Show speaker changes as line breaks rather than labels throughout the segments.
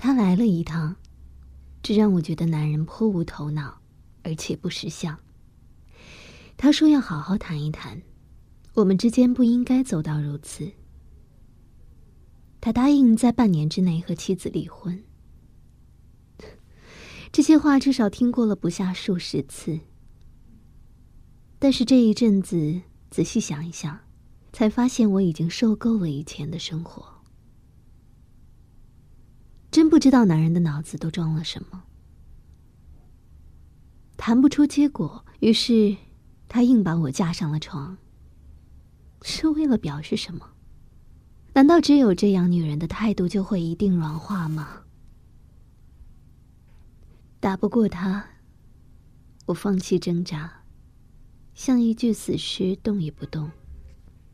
他来了一趟，这让我觉得男人颇无头脑，而且不识相。他说要好好谈一谈，我们之间不应该走到如此。他答应在半年之内和妻子离婚。这些话至少听过了不下数十次，但是这一阵子仔细想一想，才发现我已经受够了以前的生活。真不知道男人的脑子都装了什么，谈不出结果，于是他硬把我架上了床。是为了表示什么？难道只有这样，女人的态度就会一定软化吗？打不过他，我放弃挣扎，像一具死尸，动也不动，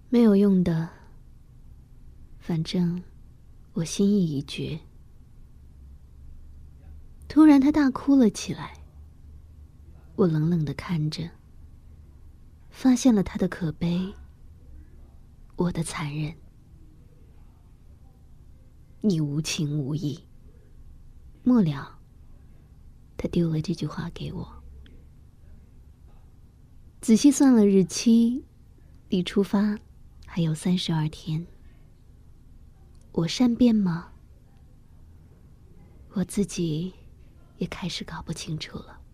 没有用的。反正我心意已决。突然，他大哭了起来。我冷冷的看着，发现了他的可悲，我的残忍。你无情无义。末了，他丢了这句话给我。仔细算了日期，离出发还有三十二天。我善变吗？我自己。也开始搞不清楚了。